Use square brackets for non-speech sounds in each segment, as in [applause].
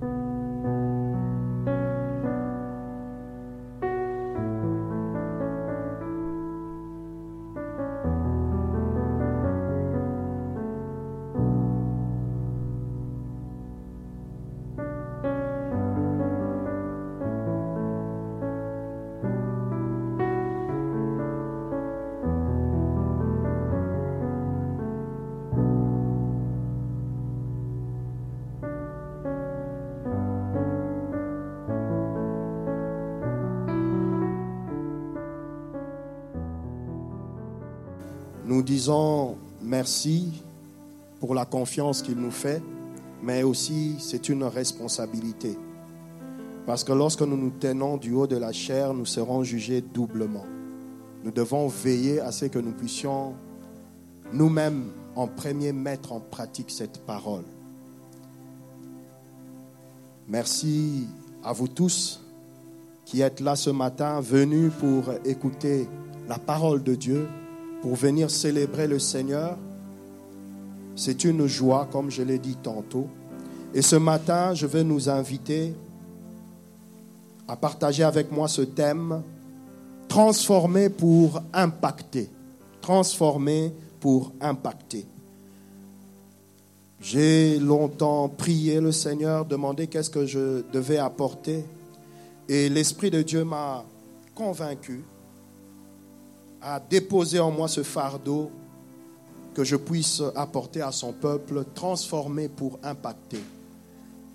Nous disons merci pour la confiance qu'il nous fait, mais aussi c'est une responsabilité. Parce que lorsque nous nous tenons du haut de la chair, nous serons jugés doublement. Nous devons veiller à ce que nous puissions nous-mêmes en premier mettre en pratique cette parole. Merci à vous tous qui êtes là ce matin, venus pour écouter la parole de Dieu pour venir célébrer le Seigneur. C'est une joie, comme je l'ai dit tantôt. Et ce matin, je vais nous inviter à partager avec moi ce thème, transformer pour impacter. Transformer pour impacter. J'ai longtemps prié le Seigneur, demandé qu'est-ce que je devais apporter. Et l'Esprit de Dieu m'a convaincu a déposé en moi ce fardeau que je puisse apporter à son peuple, transformer pour impacter.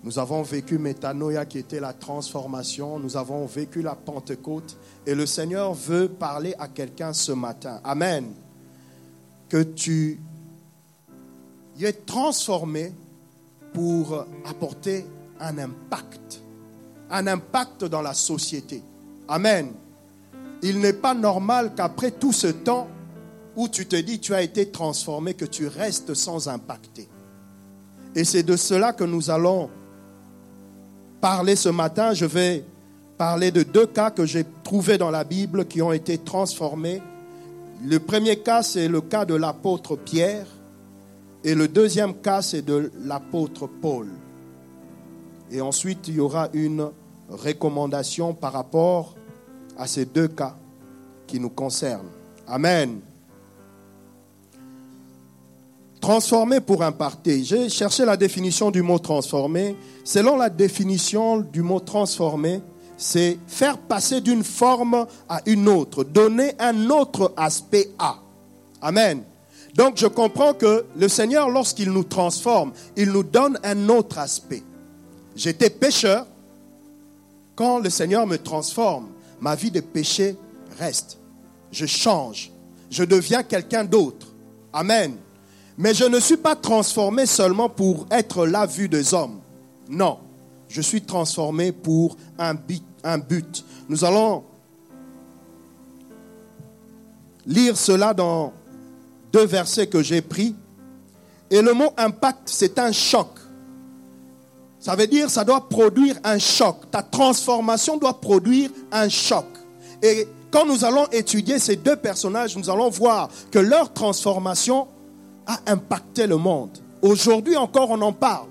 Nous avons vécu Métanoïa qui était la transformation, nous avons vécu la Pentecôte et le Seigneur veut parler à quelqu'un ce matin. Amen. Que tu y es transformé pour apporter un impact, un impact dans la société. Amen il n'est pas normal qu'après tout ce temps où tu te dis tu as été transformé, que tu restes sans impacter. Et c'est de cela que nous allons parler ce matin. Je vais parler de deux cas que j'ai trouvés dans la Bible qui ont été transformés. Le premier cas, c'est le cas de l'apôtre Pierre. Et le deuxième cas, c'est de l'apôtre Paul. Et ensuite, il y aura une recommandation par rapport à ces deux cas qui nous concernent. Amen. Transformer pour imparter. J'ai cherché la définition du mot transformer. Selon la définition du mot transformer, c'est faire passer d'une forme à une autre, donner un autre aspect à. Amen. Donc je comprends que le Seigneur, lorsqu'il nous transforme, il nous donne un autre aspect. J'étais pécheur. Quand le Seigneur me transforme, ma vie de péché reste. Je change. Je deviens quelqu'un d'autre. Amen. Mais je ne suis pas transformé seulement pour être la vue des hommes. Non. Je suis transformé pour un but. Nous allons lire cela dans deux versets que j'ai pris. Et le mot impact, c'est un choc. Ça veut dire, ça doit produire un choc. Ta transformation doit produire un choc. Et quand nous allons étudier ces deux personnages, nous allons voir que leur transformation a impacté le monde. Aujourd'hui encore, on en parle.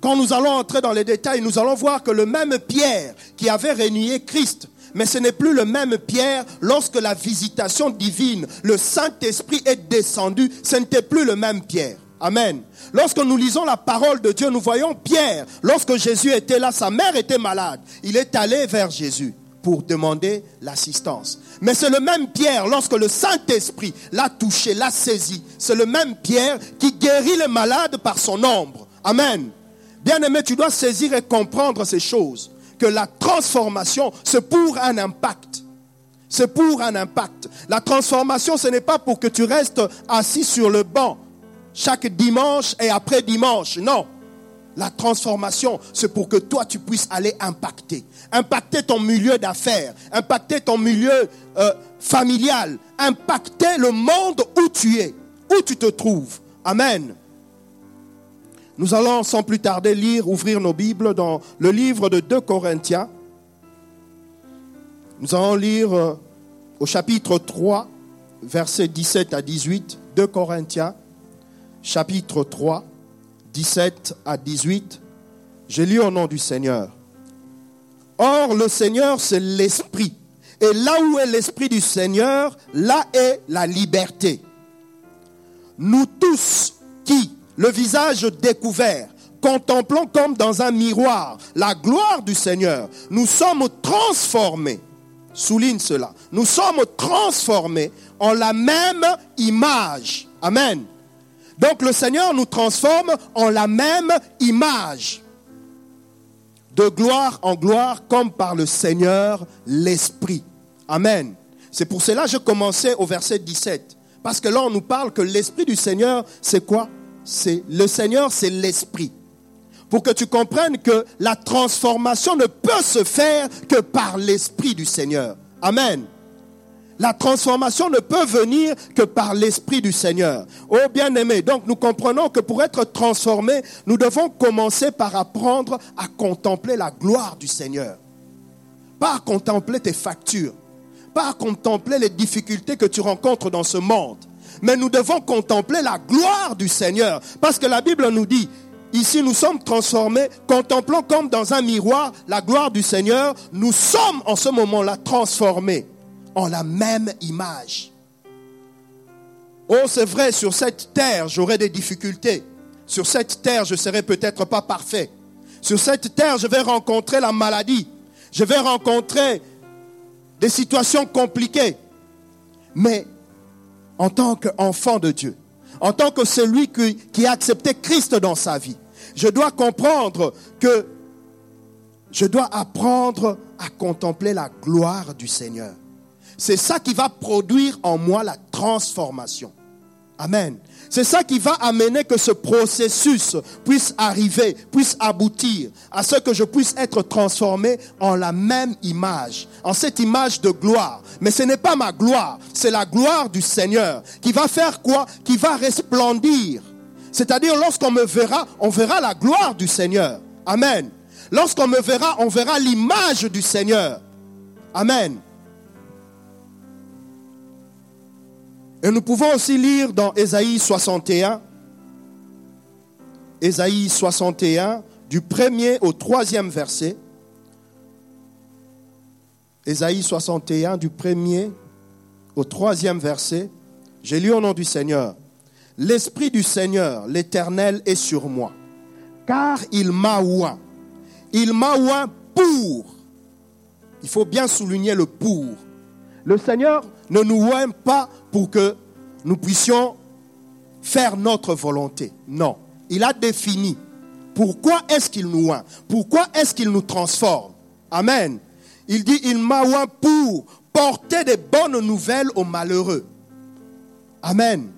Quand nous allons entrer dans les détails, nous allons voir que le même Pierre qui avait renié Christ, mais ce n'est plus le même Pierre lorsque la visitation divine, le Saint-Esprit est descendu, ce n'était plus le même Pierre. Amen. Lorsque nous lisons la parole de Dieu, nous voyons Pierre, lorsque Jésus était là, sa mère était malade, il est allé vers Jésus pour demander l'assistance. Mais c'est le même Pierre, lorsque le Saint-Esprit l'a touché, l'a saisi, c'est le même Pierre qui guérit les malades par son ombre. Amen. Bien-aimé, tu dois saisir et comprendre ces choses. Que la transformation, c'est pour un impact. C'est pour un impact. La transformation, ce n'est pas pour que tu restes assis sur le banc chaque dimanche et après dimanche. Non. La transformation, c'est pour que toi, tu puisses aller impacter. Impacter ton milieu d'affaires, impacter ton milieu euh, familial, impacter le monde où tu es, où tu te trouves. Amen. Nous allons sans plus tarder lire, ouvrir nos Bibles dans le livre de 2 Corinthiens. Nous allons lire euh, au chapitre 3, versets 17 à 18, 2 Corinthiens, chapitre 3, 17 à 18. J'ai lu au nom du Seigneur. Or, le Seigneur, c'est l'Esprit. Et là où est l'Esprit du Seigneur, là est la liberté. Nous tous qui, le visage découvert, contemplons comme dans un miroir la gloire du Seigneur, nous sommes transformés. Souligne cela. Nous sommes transformés en la même image. Amen. Donc le Seigneur nous transforme en la même image. De gloire en gloire, comme par le Seigneur l'Esprit. Amen. C'est pour cela que je commençais au verset 17. Parce que là, on nous parle que l'Esprit du Seigneur, c'est quoi? C'est le Seigneur, c'est l'Esprit. Pour que tu comprennes que la transformation ne peut se faire que par l'Esprit du Seigneur. Amen. La transformation ne peut venir que par l'Esprit du Seigneur. Oh bien-aimé, donc nous comprenons que pour être transformés, nous devons commencer par apprendre à contempler la gloire du Seigneur. Pas à contempler tes factures, pas à contempler les difficultés que tu rencontres dans ce monde, mais nous devons contempler la gloire du Seigneur. Parce que la Bible nous dit, ici nous sommes transformés, contemplant comme dans un miroir la gloire du Seigneur, nous sommes en ce moment-là transformés la même image. Oh, c'est vrai, sur cette terre, j'aurai des difficultés. Sur cette terre, je serai peut-être pas parfait. Sur cette terre, je vais rencontrer la maladie. Je vais rencontrer des situations compliquées. Mais en tant qu'enfant de Dieu, en tant que celui qui, qui a accepté Christ dans sa vie, je dois comprendre que je dois apprendre à contempler la gloire du Seigneur. C'est ça qui va produire en moi la transformation. Amen. C'est ça qui va amener que ce processus puisse arriver, puisse aboutir à ce que je puisse être transformé en la même image, en cette image de gloire. Mais ce n'est pas ma gloire, c'est la gloire du Seigneur qui va faire quoi? Qui va resplendir. C'est-à-dire lorsqu'on me verra, on verra la gloire du Seigneur. Amen. Lorsqu'on me verra, on verra l'image du Seigneur. Amen. Et nous pouvons aussi lire dans Ésaïe 61, Ésaïe 61, du premier au troisième verset. Ésaïe 61, du premier au troisième verset. J'ai lu au nom du Seigneur. L'Esprit du Seigneur, l'Éternel, est sur moi, car il m'a oint. Il m'a oint pour. Il faut bien souligner le pour. Le Seigneur ne nous aime pas pour que nous puissions faire notre volonté. Non. Il a défini pourquoi est-ce qu'il nous oint, pourquoi est-ce qu'il nous transforme. Amen. Il dit, il m'a oint pour porter des bonnes nouvelles aux malheureux. Amen.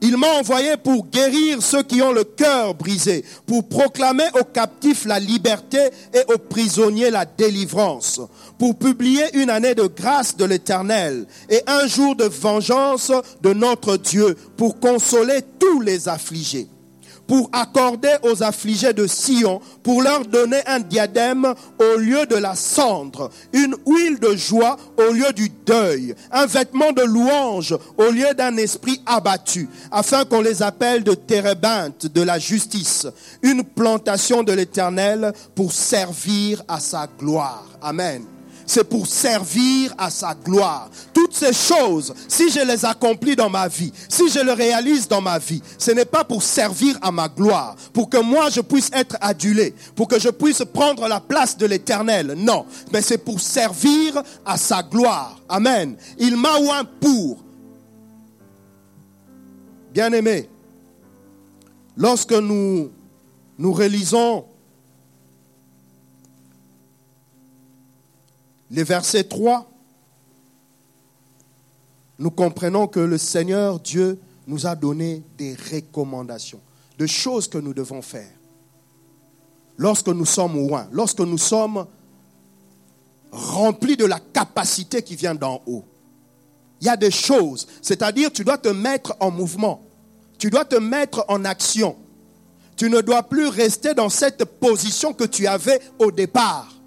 Il m'a envoyé pour guérir ceux qui ont le cœur brisé, pour proclamer aux captifs la liberté et aux prisonniers la délivrance, pour publier une année de grâce de l'Éternel et un jour de vengeance de notre Dieu, pour consoler tous les affligés pour accorder aux affligés de Sion, pour leur donner un diadème au lieu de la cendre, une huile de joie au lieu du deuil, un vêtement de louange au lieu d'un esprit abattu, afin qu'on les appelle de térébintes de la justice, une plantation de l'éternel pour servir à sa gloire. Amen c'est pour servir à sa gloire. Toutes ces choses, si je les accomplis dans ma vie, si je le réalise dans ma vie, ce n'est pas pour servir à ma gloire, pour que moi je puisse être adulé, pour que je puisse prendre la place de l'éternel. Non, mais c'est pour servir à sa gloire. Amen. Il m'a oint pour. Bien aimé, lorsque nous, nous réalisons les versets 3, nous comprenons que le Seigneur Dieu nous a donné des recommandations, de choses que nous devons faire. Lorsque nous sommes loin, lorsque nous sommes remplis de la capacité qui vient d'en haut. Il y a des choses, c'est-à-dire tu dois te mettre en mouvement, tu dois te mettre en action. Tu ne dois plus rester dans cette position que tu avais au départ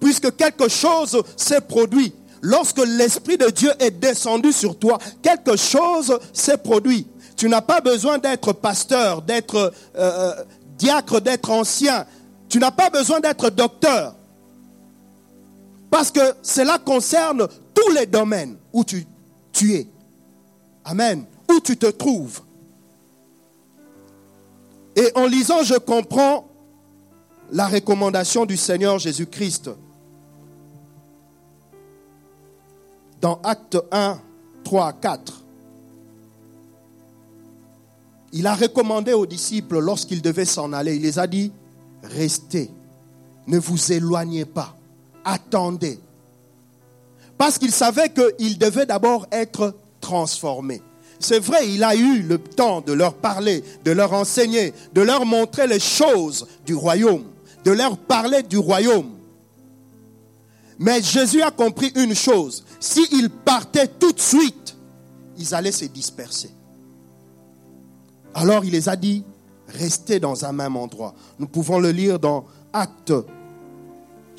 puisque quelque chose s'est produit. Lorsque l'Esprit de Dieu est descendu sur toi, quelque chose s'est produit. Tu n'as pas besoin d'être pasteur, d'être euh, diacre, d'être ancien. Tu n'as pas besoin d'être docteur. Parce que cela concerne tous les domaines où tu es. Amen. Où tu te trouves. Et en lisant, je comprends la recommandation du Seigneur Jésus-Christ. Dans Acte 1, 3 4. Il a recommandé aux disciples lorsqu'ils devaient s'en aller, il les a dit, restez, ne vous éloignez pas, attendez. Parce qu'il savait qu'il devait d'abord être transformé. C'est vrai, il a eu le temps de leur parler, de leur enseigner, de leur montrer les choses du royaume, de leur parler du royaume. Mais Jésus a compris une chose, s'ils partaient tout de suite, ils allaient se disperser. Alors il les a dit, restez dans un même endroit. Nous pouvons le lire dans Actes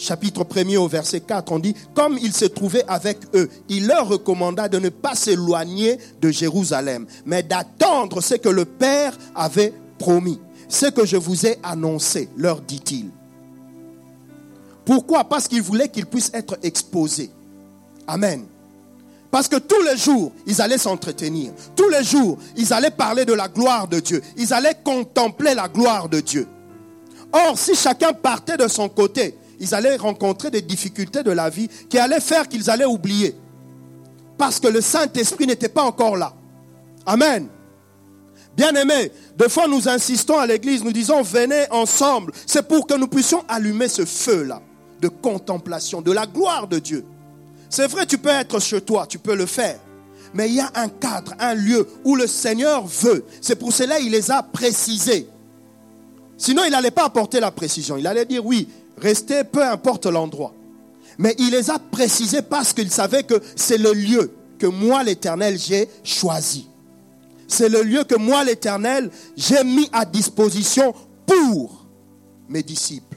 chapitre 1 au verset 4, on dit, comme il se trouvait avec eux, il leur recommanda de ne pas s'éloigner de Jérusalem, mais d'attendre ce que le Père avait promis, ce que je vous ai annoncé, leur dit-il. Pourquoi? Parce qu'il voulait qu'ils puissent être exposés. Amen. Parce que tous les jours, ils allaient s'entretenir. Tous les jours, ils allaient parler de la gloire de Dieu. Ils allaient contempler la gloire de Dieu. Or, si chacun partait de son côté, ils allaient rencontrer des difficultés de la vie qui allaient faire qu'ils allaient oublier. Parce que le Saint-Esprit n'était pas encore là. Amen. Bien-aimés, des fois nous insistons à l'église, nous disons venez ensemble. C'est pour que nous puissions allumer ce feu-là de contemplation, de la gloire de Dieu. C'est vrai, tu peux être chez toi, tu peux le faire. Mais il y a un cadre, un lieu où le Seigneur veut. C'est pour cela qu'il les a précisés. Sinon, il n'allait pas apporter la précision. Il allait dire oui, restez, peu importe l'endroit. Mais il les a précisés parce qu'il savait que c'est le lieu que moi, l'Éternel, j'ai choisi. C'est le lieu que moi, l'Éternel, j'ai mis à disposition pour mes disciples.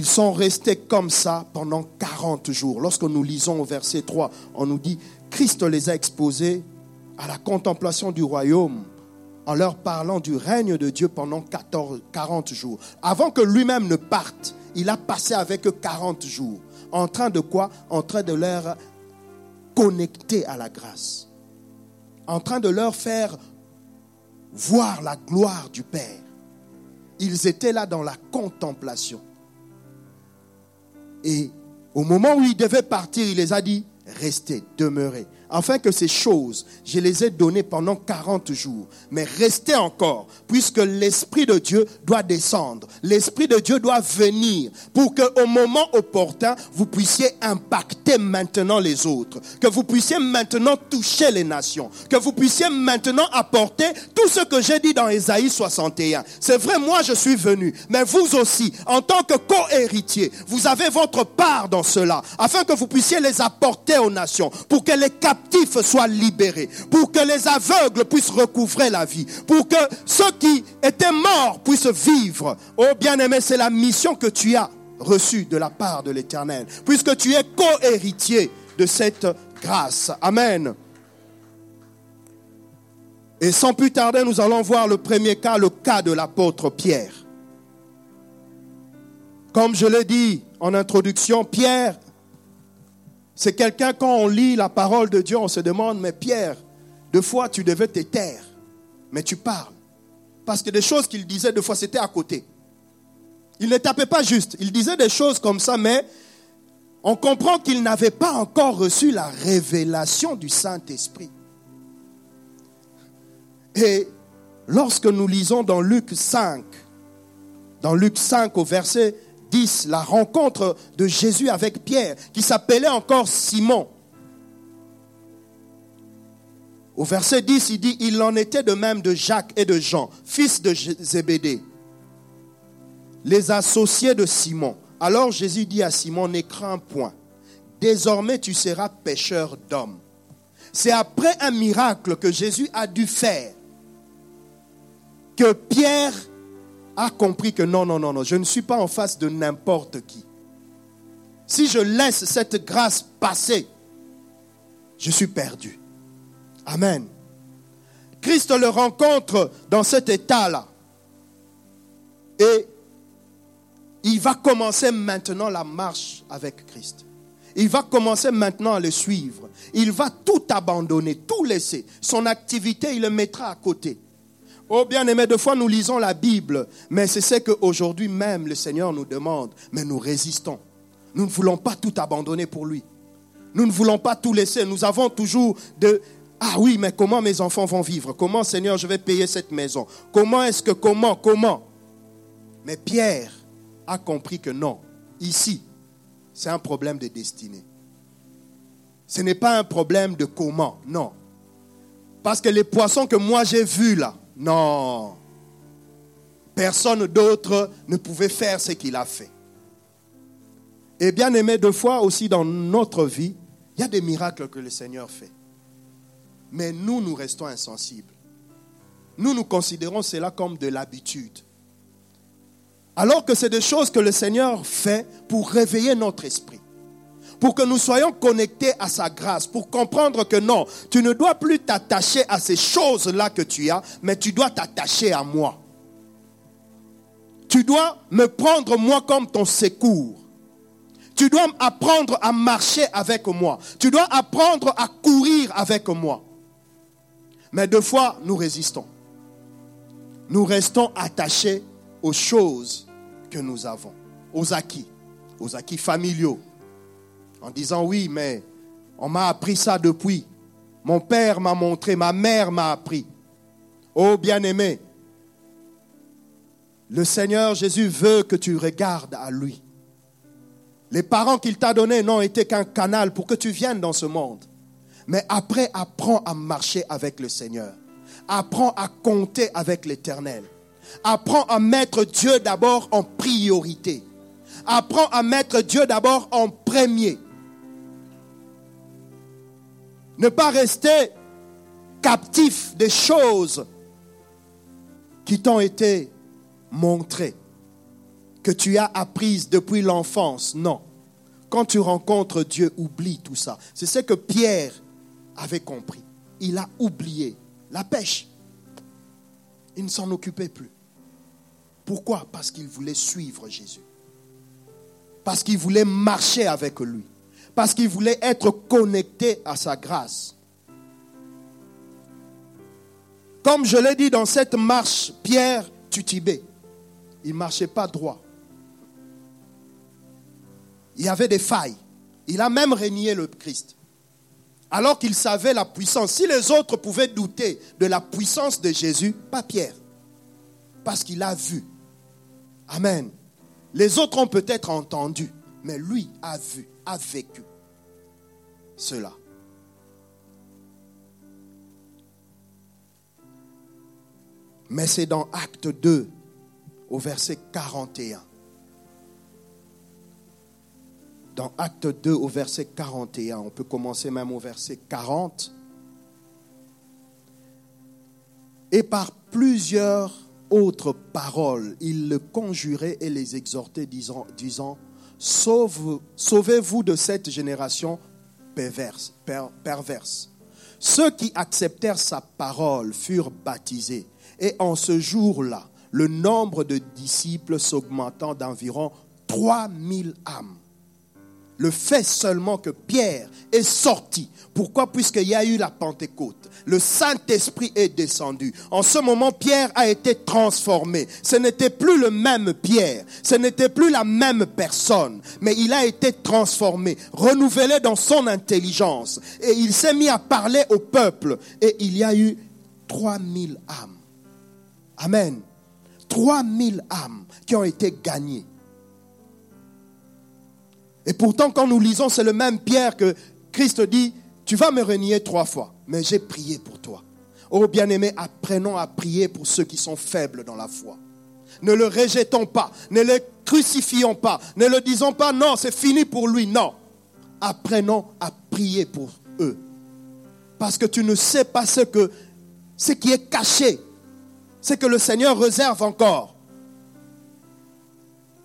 Ils sont restés comme ça pendant 40 jours. Lorsque nous lisons au verset 3, on nous dit, Christ les a exposés à la contemplation du royaume en leur parlant du règne de Dieu pendant 14, 40 jours. Avant que lui-même ne parte, il a passé avec eux 40 jours. En train de quoi? En train de leur connecter à la grâce. En train de leur faire voir la gloire du Père. Ils étaient là dans la contemplation. Et au moment où ils devaient partir, il les a dit, restez, demeurez afin que ces choses, je les ai données pendant 40 jours. Mais restez encore, puisque l'Esprit de Dieu doit descendre. L'Esprit de Dieu doit venir pour qu'au moment opportun, vous puissiez impacter maintenant les autres. Que vous puissiez maintenant toucher les nations. Que vous puissiez maintenant apporter tout ce que j'ai dit dans Ésaïe 61. C'est vrai, moi je suis venu. Mais vous aussi, en tant que co-héritier, vous avez votre part dans cela. Afin que vous puissiez les apporter aux nations. Pour que les captifs soient libérés, pour que les aveugles puissent recouvrer la vie, pour que ceux qui étaient morts puissent vivre. Oh bien-aimé, c'est la mission que tu as reçue de la part de l'Éternel, puisque tu es co-héritier de cette grâce. Amen. Et sans plus tarder, nous allons voir le premier cas, le cas de l'apôtre Pierre. Comme je l'ai dit en introduction, Pierre c'est quelqu'un, quand on lit la parole de Dieu, on se demande, mais Pierre, deux fois tu devais te taire, mais tu parles. Parce que des choses qu'il disait, deux fois, c'était à côté. Il ne tapait pas juste. Il disait des choses comme ça, mais on comprend qu'il n'avait pas encore reçu la révélation du Saint-Esprit. Et lorsque nous lisons dans Luc 5, dans Luc 5 au verset 10, la rencontre de Jésus avec Pierre, qui s'appelait encore Simon. Au verset 10, il dit, il en était de même de Jacques et de Jean, fils de Zébédée, les associés de Simon. Alors Jésus dit à Simon, ne crains point, désormais tu seras pêcheur d'hommes. C'est après un miracle que Jésus a dû faire que Pierre a compris que non, non, non, non, je ne suis pas en face de n'importe qui. Si je laisse cette grâce passer, je suis perdu. Amen. Christ le rencontre dans cet état-là. Et il va commencer maintenant la marche avec Christ. Il va commencer maintenant à le suivre. Il va tout abandonner, tout laisser. Son activité, il le mettra à côté. Oh bien-aimé, de fois nous lisons la Bible, mais c'est ce qu'aujourd'hui même le Seigneur nous demande, mais nous résistons. Nous ne voulons pas tout abandonner pour lui. Nous ne voulons pas tout laisser. Nous avons toujours de... Ah oui, mais comment mes enfants vont vivre? Comment, Seigneur, je vais payer cette maison? Comment est-ce que, comment, comment? Mais Pierre a compris que non, ici, c'est un problème de destinée. Ce n'est pas un problème de comment, non. Parce que les poissons que moi j'ai vus là, non. Personne d'autre ne pouvait faire ce qu'il a fait. Et bien aimé, deux fois aussi dans notre vie, il y a des miracles que le Seigneur fait. Mais nous, nous restons insensibles. Nous, nous considérons cela comme de l'habitude. Alors que c'est des choses que le Seigneur fait pour réveiller notre esprit. Pour que nous soyons connectés à sa grâce. Pour comprendre que non, tu ne dois plus t'attacher à ces choses-là que tu as, mais tu dois t'attacher à moi. Tu dois me prendre moi comme ton secours. Tu dois apprendre à marcher avec moi. Tu dois apprendre à courir avec moi. Mais deux fois, nous résistons. Nous restons attachés aux choses que nous avons, aux acquis, aux acquis familiaux. En disant oui, mais on m'a appris ça depuis. Mon père m'a montré, ma mère m'a appris. Oh bien-aimé, le Seigneur Jésus veut que tu regardes à lui. Les parents qu'il t'a donnés n'ont été qu'un canal pour que tu viennes dans ce monde. Mais après, apprends à marcher avec le Seigneur. Apprends à compter avec l'Éternel. Apprends à mettre Dieu d'abord en priorité. Apprends à mettre Dieu d'abord en premier. Ne pas rester captif des choses qui t'ont été montrées que tu as apprises depuis l'enfance. Non. Quand tu rencontres Dieu, oublie tout ça. C'est ce que Pierre avait compris. Il a oublié la pêche. Il ne s'en occupait plus. Pourquoi? Parce qu'il voulait suivre Jésus. Parce qu'il voulait marcher avec lui. Parce qu'il voulait être connecté à sa grâce. Comme je l'ai dit dans cette marche, Pierre tutibé. Il ne marchait pas droit il y avait des failles. Il a même régné le Christ. Alors qu'il savait la puissance. Si les autres pouvaient douter de la puissance de Jésus, pas Pierre. Parce qu'il a vu. Amen. Les autres ont peut-être entendu, mais lui a vu, a vécu cela. Mais c'est dans Acte 2, au verset 41. dans Acte 2 au verset 41. On peut commencer même au verset 40. Et par plusieurs autres paroles, il le conjurait et les exhortait, disant, disant Sauvez-vous de cette génération perverse. Ceux qui acceptèrent sa parole furent baptisés. Et en ce jour-là, le nombre de disciples s'augmentant d'environ 3000 âmes le fait seulement que Pierre est sorti. Pourquoi? Puisqu'il y a eu la Pentecôte. Le Saint-Esprit est descendu. En ce moment, Pierre a été transformé. Ce n'était plus le même Pierre. Ce n'était plus la même personne. Mais il a été transformé, renouvelé dans son intelligence. Et il s'est mis à parler au peuple. Et il y a eu 3000 âmes. Amen. 3000 âmes qui ont été gagnées. Et pourtant, quand nous lisons, c'est le même Pierre que Christ dit, tu vas me renier trois fois, mais j'ai prié pour toi. Oh bien-aimé, apprenons à prier pour ceux qui sont faibles dans la foi. Ne le rejetons pas, ne le crucifions pas, ne le disons pas non, c'est fini pour lui. Non. Apprenons à prier pour eux. Parce que tu ne sais pas ce, que, ce qui est caché, ce que le Seigneur réserve encore.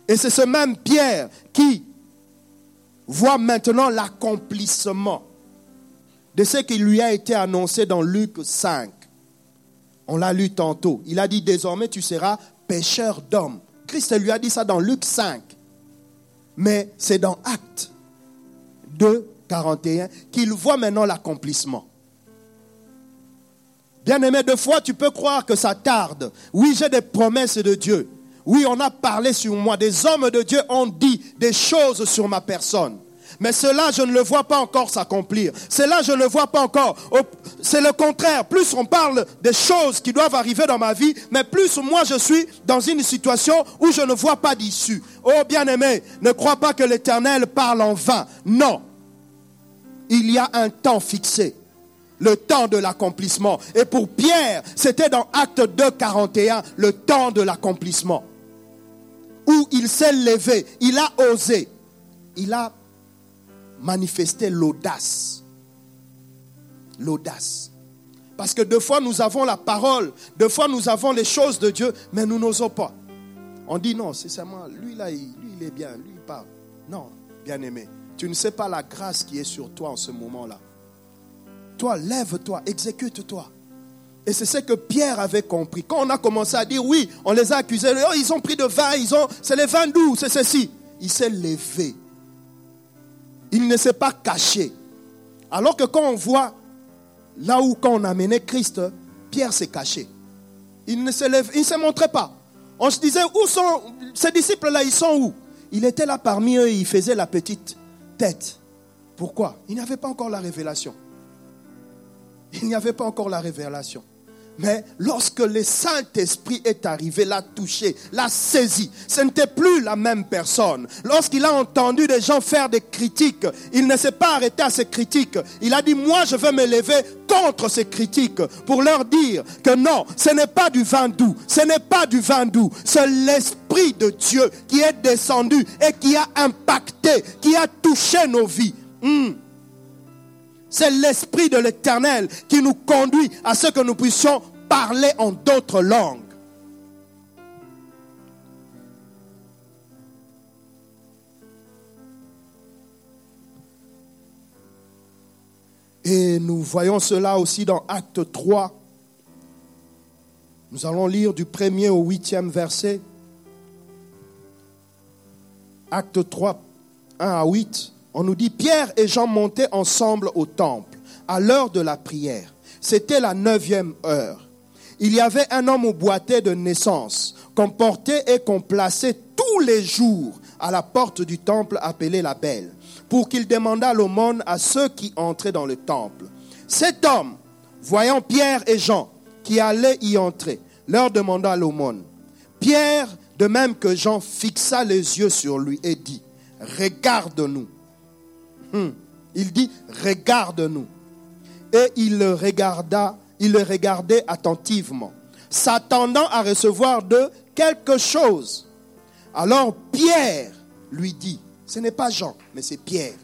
Et c'est ce même Pierre qui voit maintenant l'accomplissement de ce qui lui a été annoncé dans Luc 5. On l'a lu tantôt. Il a dit désormais tu seras pêcheur d'hommes. Christ lui a dit ça dans Luc 5. Mais c'est dans Acte 2, 41 qu'il voit maintenant l'accomplissement. Bien aimé, deux fois tu peux croire que ça tarde. Oui, j'ai des promesses de Dieu. Oui, on a parlé sur moi. Des hommes de Dieu ont dit des choses sur ma personne. Mais cela, je ne le vois pas encore s'accomplir. Cela, je ne le vois pas encore. C'est le contraire. Plus on parle des choses qui doivent arriver dans ma vie, mais plus moi je suis dans une situation où je ne vois pas d'issue. Oh bien-aimé, ne crois pas que l'Éternel parle en vain. Non. Il y a un temps fixé. Le temps de l'accomplissement. Et pour Pierre, c'était dans Acte 2, 41, le temps de l'accomplissement. Où il s'est levé, il a osé, il a manifester l'audace. L'audace. Parce que deux fois nous avons la parole, deux fois nous avons les choses de Dieu, mais nous n'osons pas. On dit non, c'est seulement lui là, lui il est bien, lui il parle. Non, bien aimé, tu ne sais pas la grâce qui est sur toi en ce moment-là. Toi, lève-toi, exécute-toi. Et c'est ce que Pierre avait compris. Quand on a commencé à dire oui, on les a accusés, oh, ils ont pris de vin, ils ont, c'est les vins doux, c'est ceci. Il s'est levé il ne s'est pas caché. Alors que quand on voit là où quand on a mené Christ, Pierre s'est caché. Il ne se lève, il ne se montrait pas. On se disait, où sont ces disciples-là, ils sont où? Il était là parmi eux, il faisait la petite tête. Pourquoi? Il n'avait pas encore la révélation. Il n'y avait pas encore la révélation. Mais lorsque le Saint-Esprit est arrivé, l'a touché, l'a saisi, ce n'était plus la même personne. Lorsqu'il a entendu des gens faire des critiques, il ne s'est pas arrêté à ces critiques. Il a dit, moi je vais me lever contre ces critiques pour leur dire que non, ce n'est pas du vin doux, ce n'est pas du vin doux, c'est l'Esprit de Dieu qui est descendu et qui a impacté, qui a touché nos vies. Hmm. C'est l'Esprit de l'Éternel qui nous conduit à ce que nous puissions parler en d'autres langues. Et nous voyons cela aussi dans Acte 3. Nous allons lire du premier au huitième verset. Acte 3, 1 à 8 on nous dit Pierre et Jean montaient ensemble au temple à l'heure de la prière. C'était la neuvième heure. Il y avait un homme au boité de naissance qu'on portait et qu'on plaçait tous les jours à la porte du temple appelé la Belle, pour qu'il demandât l'aumône à ceux qui entraient dans le temple. Cet homme, voyant Pierre et Jean qui allaient y entrer, leur demanda l'aumône. Pierre, de même que Jean, fixa les yeux sur lui et dit, Regarde-nous. Hmm. Il dit, regarde-nous. Et il le regarda, il le regardait attentivement, s'attendant à recevoir de quelque chose. Alors Pierre lui dit, ce n'est pas Jean, mais c'est Pierre.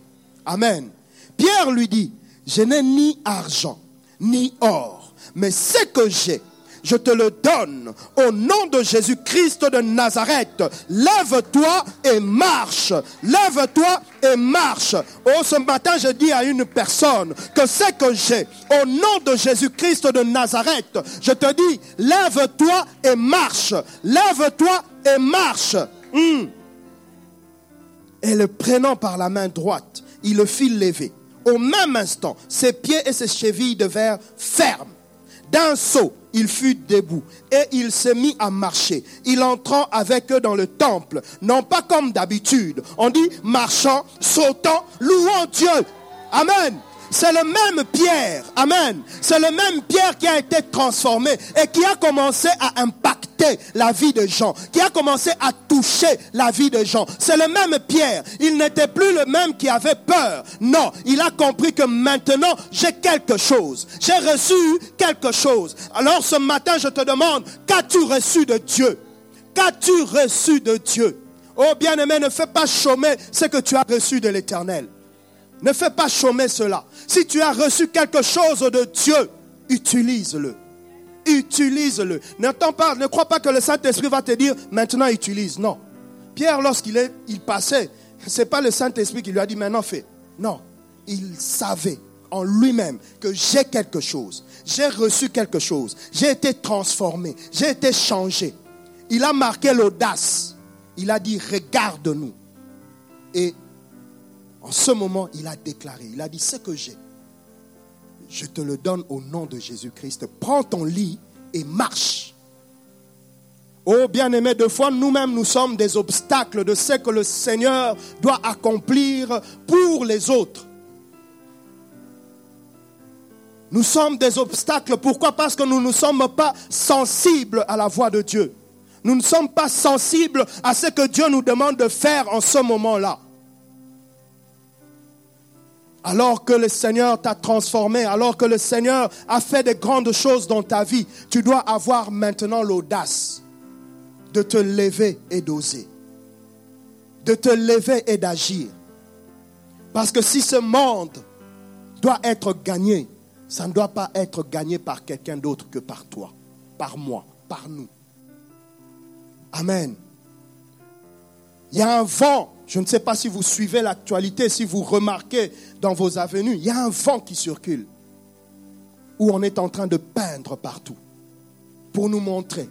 Amen. Pierre lui dit, je n'ai ni argent, ni or, mais ce que j'ai, je te le donne. Au nom de Jésus-Christ de Nazareth, lève-toi et marche. Lève-toi et marche. Oh, ce matin, je dis à une personne que c'est que j'ai. Au nom de Jésus-Christ de Nazareth, je te dis, lève-toi et marche. Lève-toi et marche. Hmm. Et le prenant par la main droite, il le fit lever. Au même instant, ses pieds et ses chevilles devinrent fermes. D'un saut, il fut debout et il se mit à marcher. Il entrant avec eux dans le temple, non pas comme d'habitude. On dit marchant, sautant, louant Dieu. Amen. C'est le même Pierre, Amen. C'est le même Pierre qui a été transformé et qui a commencé à impacter la vie de Jean, qui a commencé à toucher la vie de Jean. C'est le même Pierre. Il n'était plus le même qui avait peur. Non, il a compris que maintenant j'ai quelque chose. J'ai reçu quelque chose. Alors ce matin, je te demande, qu'as-tu reçu de Dieu? Qu'as-tu reçu de Dieu? Oh bien-aimé, ne fais pas chômer ce que tu as reçu de l'Éternel. Ne fais pas chômer cela. Si tu as reçu quelque chose de Dieu, utilise-le. Utilise-le. N'attends pas, ne crois pas que le Saint-Esprit va te dire maintenant utilise. Non. Pierre, lorsqu'il il passait, pas le Saint-Esprit qui lui a dit maintenant fais. Non. Il savait en lui-même que j'ai quelque chose, j'ai reçu quelque chose, j'ai été transformé, j'ai été changé. Il a marqué l'audace. Il a dit, regarde-nous. Et en ce moment, il a déclaré, il a dit, ce que j'ai, je te le donne au nom de Jésus-Christ. Prends ton lit et marche. Oh bien-aimé, de fois, nous-mêmes, nous sommes des obstacles de ce que le Seigneur doit accomplir pour les autres. Nous sommes des obstacles. Pourquoi? Parce que nous ne sommes pas sensibles à la voix de Dieu. Nous ne sommes pas sensibles à ce que Dieu nous demande de faire en ce moment-là. Alors que le Seigneur t'a transformé, alors que le Seigneur a fait de grandes choses dans ta vie, tu dois avoir maintenant l'audace de te lever et d'oser. De te lever et d'agir. Parce que si ce monde doit être gagné, ça ne doit pas être gagné par quelqu'un d'autre que par toi, par moi, par nous. Amen. Il y a un vent, je ne sais pas si vous suivez l'actualité, si vous remarquez dans vos avenues, il y a un vent qui circule, où on est en train de peindre partout, pour nous montrer.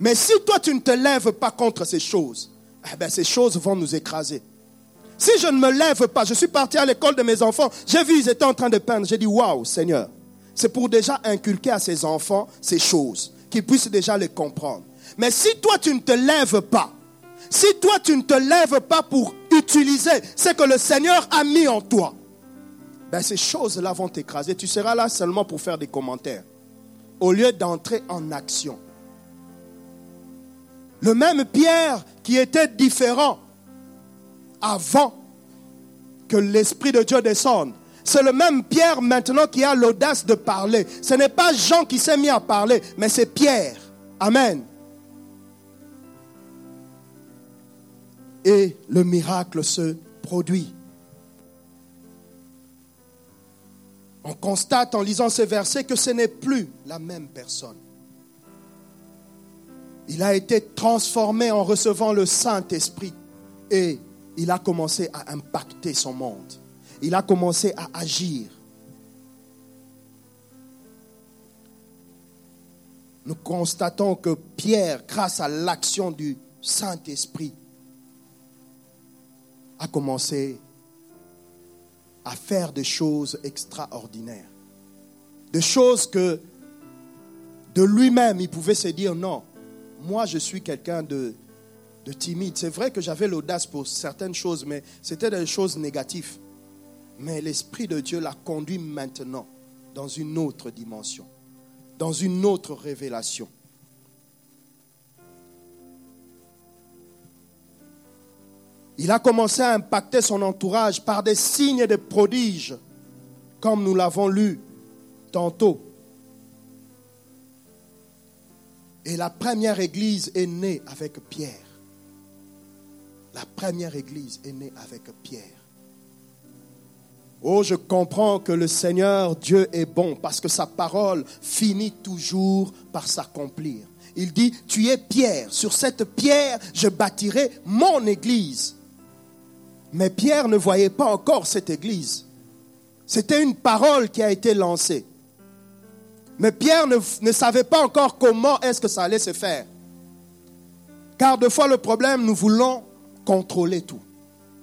Mais si toi tu ne te lèves pas contre ces choses, eh ben, ces choses vont nous écraser. Si je ne me lève pas, je suis parti à l'école de mes enfants, j'ai vu, ils étaient en train de peindre. J'ai dit, waouh, Seigneur, c'est pour déjà inculquer à ces enfants ces choses, qu'ils puissent déjà les comprendre. Mais si toi, tu ne te lèves pas, si toi, tu ne te lèves pas pour utiliser ce que le Seigneur a mis en toi, ben ces choses-là vont t'écraser. Tu seras là seulement pour faire des commentaires, au lieu d'entrer en action. Le même Pierre qui était différent avant que l'Esprit de Dieu descende. C'est le même Pierre maintenant qui a l'audace de parler. Ce n'est pas Jean qui s'est mis à parler, mais c'est Pierre. Amen. Et le miracle se produit. On constate en lisant ces versets que ce n'est plus la même personne. Il a été transformé en recevant le Saint-Esprit et il a commencé à impacter son monde. Il a commencé à agir. Nous constatons que Pierre, grâce à l'action du Saint-Esprit, a commencé à faire des choses extraordinaires. Des choses que de lui-même, il pouvait se dire, non, moi je suis quelqu'un de, de timide. C'est vrai que j'avais l'audace pour certaines choses, mais c'était des choses négatives. Mais l'Esprit de Dieu l'a conduit maintenant dans une autre dimension, dans une autre révélation. Il a commencé à impacter son entourage par des signes et des prodiges, comme nous l'avons lu tantôt. Et la première église est née avec Pierre. La première église est née avec Pierre. Oh, je comprends que le Seigneur Dieu est bon parce que sa parole finit toujours par s'accomplir. Il dit, tu es Pierre, sur cette pierre je bâtirai mon église. Mais Pierre ne voyait pas encore cette église. C'était une parole qui a été lancée. Mais Pierre ne, savait pas encore comment est-ce que ça allait se faire. Car de fois le problème, nous voulons contrôler tout.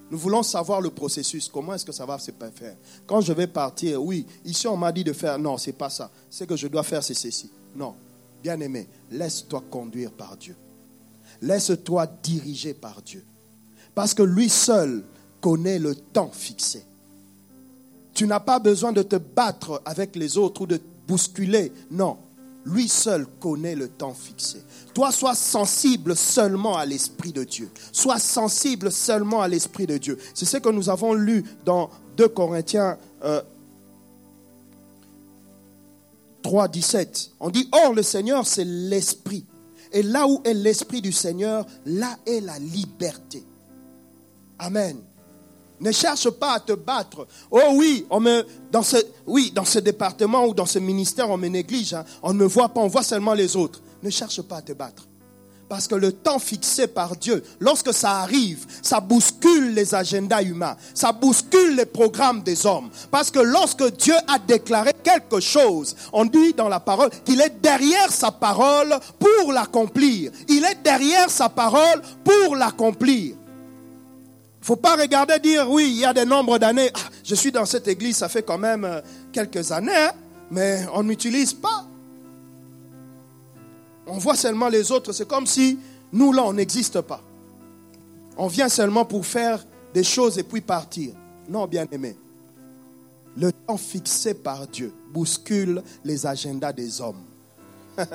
Nous voulons savoir le processus. Comment est-ce que ça va se faire? Quand je vais partir, oui, ici on m'a dit de faire. Non, c'est pas ça. Ce que je dois faire, c'est ceci. Non, bien aimé, laisse-toi conduire par Dieu. Laisse-toi diriger par Dieu. Parce que lui seul connaît le temps fixé. Tu n'as pas besoin de te battre avec les autres ou de bousculer. Non, lui seul connaît le temps fixé. Toi, sois sensible seulement à l'Esprit de Dieu. Sois sensible seulement à l'Esprit de Dieu. C'est ce que nous avons lu dans 2 Corinthiens 3, euh, 17. On dit, Or le Seigneur, c'est l'Esprit. Et là où est l'Esprit du Seigneur, là est la liberté. Amen. Ne cherche pas à te battre. Oh oui, on me, dans ce, département ou dans ce ministère, on me néglige. Hein. On ne me voit pas, on voit seulement les autres. Ne cherche pas à te battre. Parce que le temps fixé par Dieu, lorsque ça arrive, ça bouscule les agendas humains, ça bouscule les programmes des hommes. Parce que lorsque Dieu a déclaré quelque chose, on dit dans la parole qu'il est derrière sa parole pour l'accomplir. Il est derrière sa parole pour l'accomplir. Faut pas regarder dire oui, il y a des nombres d'années. Ah, je suis dans cette église, ça fait quand même euh, quelques années, hein, mais on n'utilise pas. On voit seulement les autres. C'est comme si nous, là, on n'existe pas. On vient seulement pour faire des choses et puis partir. Non, bien aimé. Le temps fixé par Dieu bouscule les agendas des hommes. [laughs]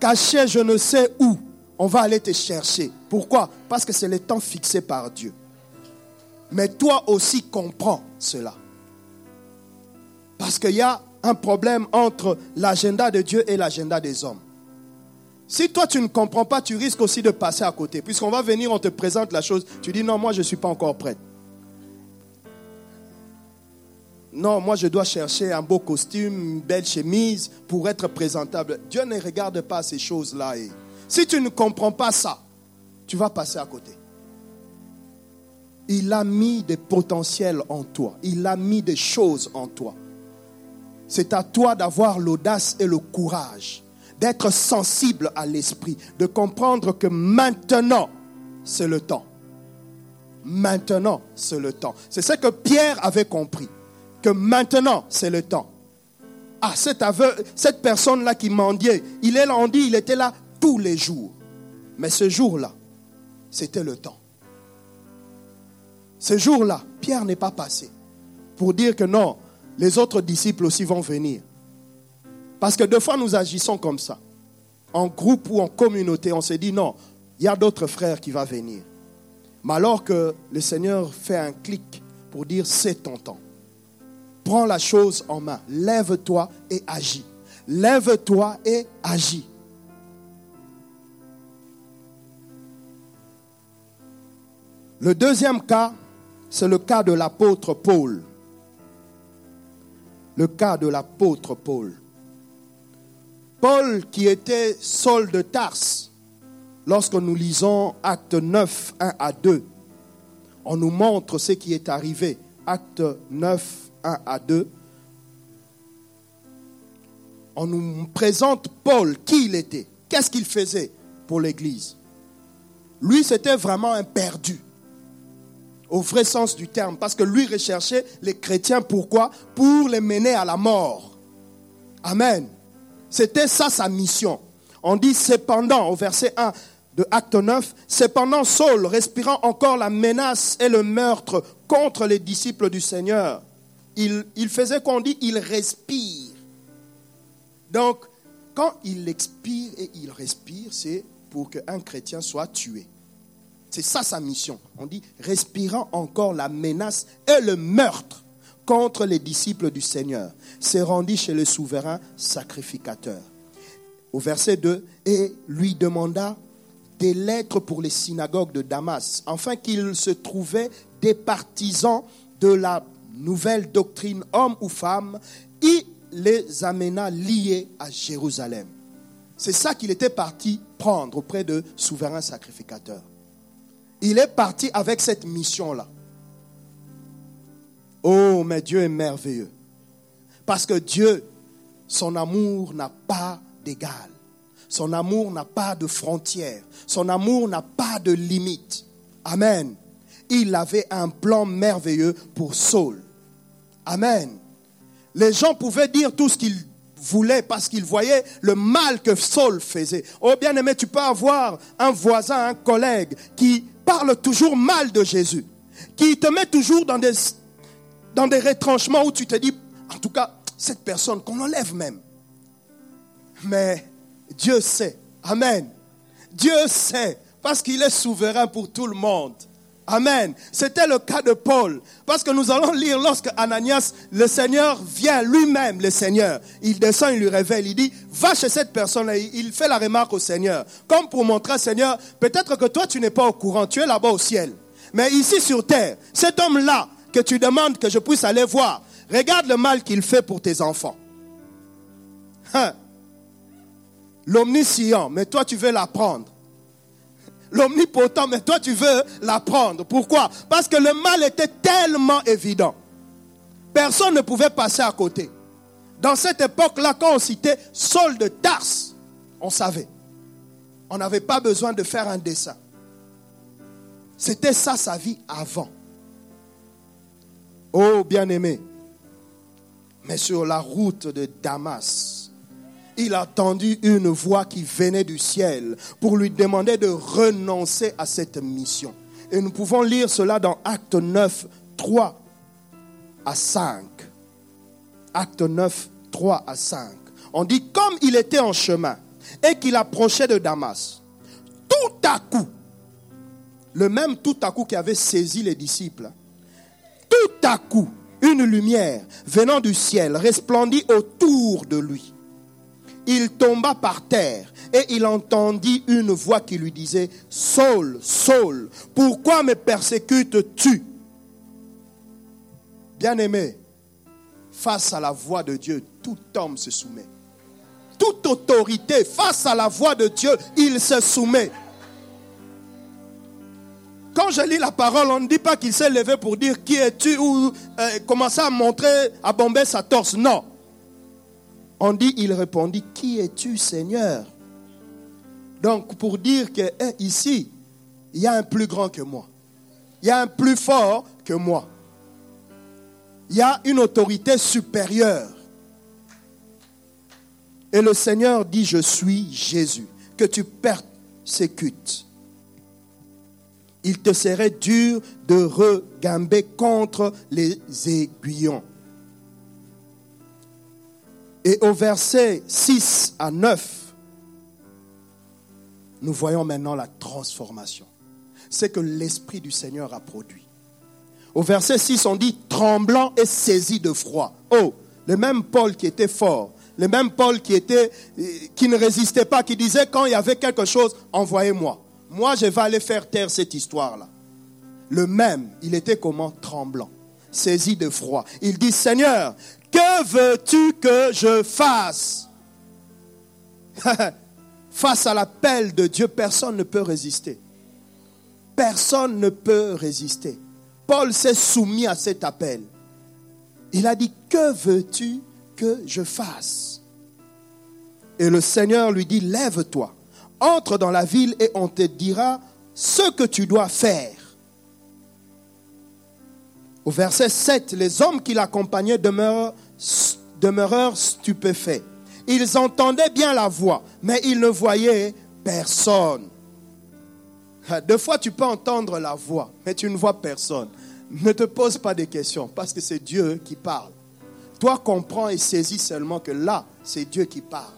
Caché je ne sais où, on va aller te chercher. Pourquoi? Parce que c'est le temps fixé par Dieu. Mais toi aussi comprends cela. Parce qu'il y a un problème entre l'agenda de Dieu et l'agenda des hommes. Si toi tu ne comprends pas, tu risques aussi de passer à côté. Puisqu'on va venir, on te présente la chose, tu dis non, moi je ne suis pas encore prête. Non, moi je dois chercher un beau costume, une belle chemise pour être présentable. Dieu ne regarde pas ces choses-là. Si tu ne comprends pas ça, tu vas passer à côté. Il a mis des potentiels en toi. Il a mis des choses en toi. C'est à toi d'avoir l'audace et le courage, d'être sensible à l'esprit, de comprendre que maintenant, c'est le temps. Maintenant, c'est le temps. C'est ce que Pierre avait compris, que maintenant, c'est le temps. Ah, cet aveu, cette personne-là qui mendiait, il est là, on dit, il était là tous les jours. Mais ce jour-là, c'était le temps. Ce jour-là, Pierre n'est pas passé pour dire que non, les autres disciples aussi vont venir. Parce que deux fois nous agissons comme ça. En groupe ou en communauté, on se dit non, il y a d'autres frères qui vont venir. Mais alors que le Seigneur fait un clic pour dire c'est ton temps. Prends la chose en main. Lève-toi et agis. Lève-toi et agis. Le deuxième cas, c'est le cas de l'apôtre Paul le cas de l'apôtre Paul. Paul qui était Saul de Tarse, lorsque nous lisons Acte 9, 1 à 2, on nous montre ce qui est arrivé. Acte 9, 1 à 2. On nous présente Paul, qui il était, qu'est-ce qu'il faisait pour l'Église. Lui, c'était vraiment un perdu au vrai sens du terme, parce que lui recherchait les chrétiens, pourquoi? Pour les mener à la mort. Amen. C'était ça sa mission. On dit cependant, au verset 1 de Acte 9, cependant Saul, respirant encore la menace et le meurtre contre les disciples du Seigneur, il, il faisait qu'on dit, il respire. Donc, quand il expire et il respire, c'est pour qu'un chrétien soit tué. C'est ça sa mission. On dit respirant encore la menace et le meurtre contre les disciples du Seigneur, s'est rendu chez le souverain sacrificateur. Au verset 2, et lui demanda des lettres pour les synagogues de Damas, afin qu'il se trouvait des partisans de la nouvelle doctrine, homme ou femme, il les amena liés à Jérusalem. C'est ça qu'il était parti prendre auprès de souverain sacrificateur. Il est parti avec cette mission-là. Oh, mais Dieu est merveilleux. Parce que Dieu, son amour n'a pas d'égal. Son amour n'a pas de frontières. Son amour n'a pas de limite. Amen. Il avait un plan merveilleux pour Saul. Amen. Les gens pouvaient dire tout ce qu'ils voulaient parce qu'ils voyaient le mal que Saul faisait. Oh bien aimé, tu peux avoir un voisin, un collègue qui parle toujours mal de Jésus, qui te met toujours dans des, dans des retranchements où tu te dis, en tout cas, cette personne qu'on enlève même. Mais Dieu sait. Amen. Dieu sait parce qu'il est souverain pour tout le monde. Amen. C'était le cas de Paul. Parce que nous allons lire lorsque Ananias, le Seigneur vient lui-même, le Seigneur. Il descend, il lui révèle, il dit, va chez cette personne-là. Il fait la remarque au Seigneur. Comme pour montrer, Seigneur, peut-être que toi, tu n'es pas au courant, tu es là-bas au ciel. Mais ici sur terre, cet homme-là que tu demandes que je puisse aller voir, regarde le mal qu'il fait pour tes enfants. Hein? L'omniscient, mais toi tu veux l'apprendre. L'omnipotent, mais toi tu veux l'apprendre. Pourquoi? Parce que le mal était tellement évident. Personne ne pouvait passer à côté. Dans cette époque-là, quand on citait Saul de Tarse, on savait. On n'avait pas besoin de faire un dessin. C'était ça sa vie avant. Oh bien-aimé, mais sur la route de Damas, il a entendu une voix qui venait du ciel pour lui demander de renoncer à cette mission. Et nous pouvons lire cela dans Acte 9, 3 à 5. Acte 9, 3 à 5. On dit comme il était en chemin et qu'il approchait de Damas, tout à coup, le même tout à coup qui avait saisi les disciples, tout à coup, une lumière venant du ciel resplendit autour de lui. Il tomba par terre et il entendit une voix qui lui disait, Saul, Saul, pourquoi me persécutes-tu? Bien-aimé, face à la voix de Dieu, tout homme se soumet. Toute autorité, face à la voix de Dieu, il se soumet. Quand je lis la parole, on ne dit pas qu'il s'est levé pour dire qui es-tu? Ou euh, commencer à montrer, à bomber sa torse. Non. On dit, il répondit, qui es-tu Seigneur? Donc pour dire que eh, ici, il y a un plus grand que moi. Il y a un plus fort que moi. Il y a une autorité supérieure. Et le Seigneur dit, je suis Jésus, que tu persécutes il te serait dur de regamber contre les aiguillons. Et au verset 6 à 9, nous voyons maintenant la transformation. C'est que l'Esprit du Seigneur a produit. Au verset 6, on dit tremblant et saisi de froid. Oh, le même Paul qui était fort, le même Paul qui était, qui ne résistait pas, qui disait quand il y avait quelque chose, envoyez-moi moi je vais aller faire taire cette histoire-là. Le même, il était comment? Tremblant, saisi de froid. Il dit, Seigneur, que veux-tu que je fasse? [laughs] Face à l'appel de Dieu, personne ne peut résister. Personne ne peut résister. Paul s'est soumis à cet appel. Il a dit, que veux-tu que je fasse? Et le Seigneur lui dit, lève-toi entre dans la ville et on te dira ce que tu dois faire. Au verset 7, les hommes qui l'accompagnaient demeurèrent, stupéfaits. Ils entendaient bien la voix, mais ils ne voyaient personne. Deux fois, tu peux entendre la voix, mais tu ne vois personne. Ne te pose pas de questions, parce que c'est Dieu qui parle. Toi, comprends et saisis seulement que là, c'est Dieu qui parle.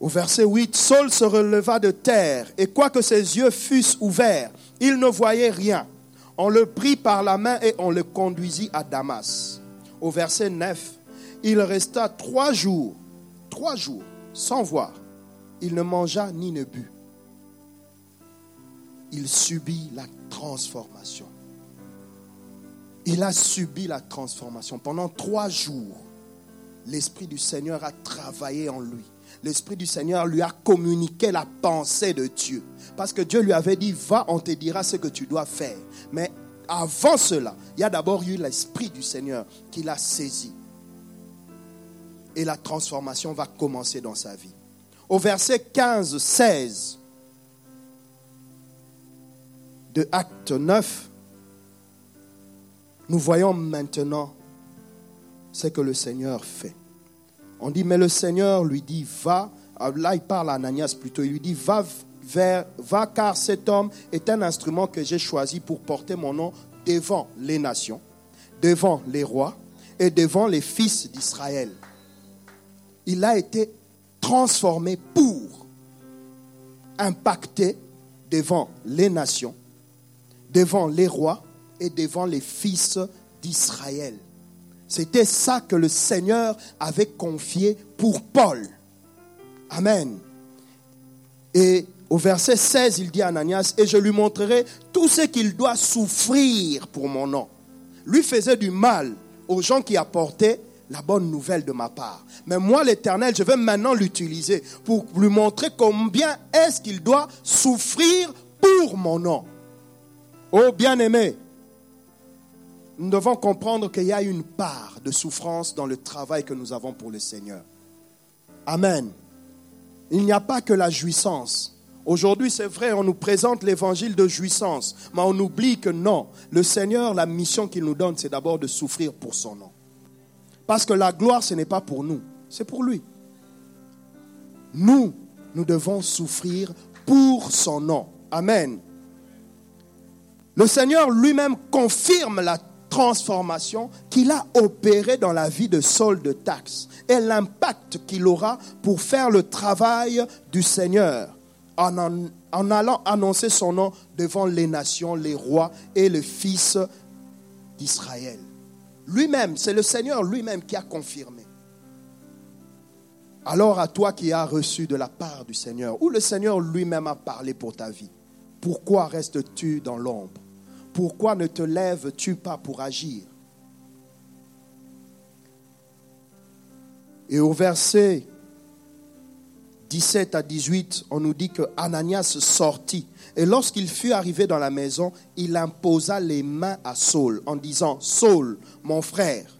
Au verset 8, Saul se releva de terre, et quoique ses yeux fussent ouverts, il ne voyait rien. On le prit par la main et on le conduisit à Damas. Au verset 9, il resta trois jours, trois jours, sans voir. Il ne mangea ni ne but. Il subit la transformation. Il a subi la transformation. Pendant trois jours, l'Esprit du Seigneur a travaillé en lui l'Esprit du Seigneur lui a communiqué la pensée de Dieu. Parce que Dieu lui avait dit, va, on te dira ce que tu dois faire. Mais avant cela, il y a d'abord eu l'Esprit du Seigneur qui l'a saisi. Et la transformation va commencer dans sa vie. Au verset 15, 16 de Acte 9, nous voyons maintenant ce que le Seigneur fait. On dit, mais le Seigneur lui dit, va. Ah, là, il parle à Ananias plutôt. Il lui dit, va vers, va car cet homme est un instrument que j'ai choisi pour porter mon nom devant les nations, devant les rois et devant les fils d'Israël. Il a été transformé pour impacter devant les nations, devant les rois et devant les fils d'Israël. C'était ça que le Seigneur avait confié pour Paul. Amen. Et au verset 16, il dit à Ananias, et je lui montrerai tout ce qu'il doit souffrir pour mon nom. Lui faisait du mal aux gens qui apportaient la bonne nouvelle de ma part. Mais moi, l'Éternel, je vais maintenant l'utiliser pour lui montrer combien est-ce qu'il doit souffrir pour mon nom. Oh bien-aimé, nous devons comprendre qu'il y a une part de souffrance dans le travail que nous avons pour le Seigneur. Amen. Il n'y a pas que la jouissance. Aujourd'hui, c'est vrai, on nous présente l'évangile de jouissance, mais on oublie que non, le Seigneur, la mission qu'il nous donne, c'est d'abord de souffrir pour son nom. Parce que la gloire, ce n'est pas pour nous, c'est pour lui. Nous, nous devons souffrir pour son nom. Amen. Le Seigneur lui-même confirme la transformation qu'il a opérée dans la vie de Saul de Taxe et l'impact qu'il aura pour faire le travail du Seigneur en, allant annoncer son nom devant les nations, les rois et le fils d'Israël. Lui-même, c'est le Seigneur lui-même qui a confirmé. Alors à toi qui as reçu de la part du Seigneur, ou le Seigneur lui-même a parlé pour ta vie, pourquoi restes-tu dans l'ombre? Pourquoi ne te lèves-tu pas pour agir? Et au verset 17 à 18, on nous dit que Ananias sortit. Et lorsqu'il fut arrivé dans la maison, il imposa les mains à Saul en disant, Saul, mon frère,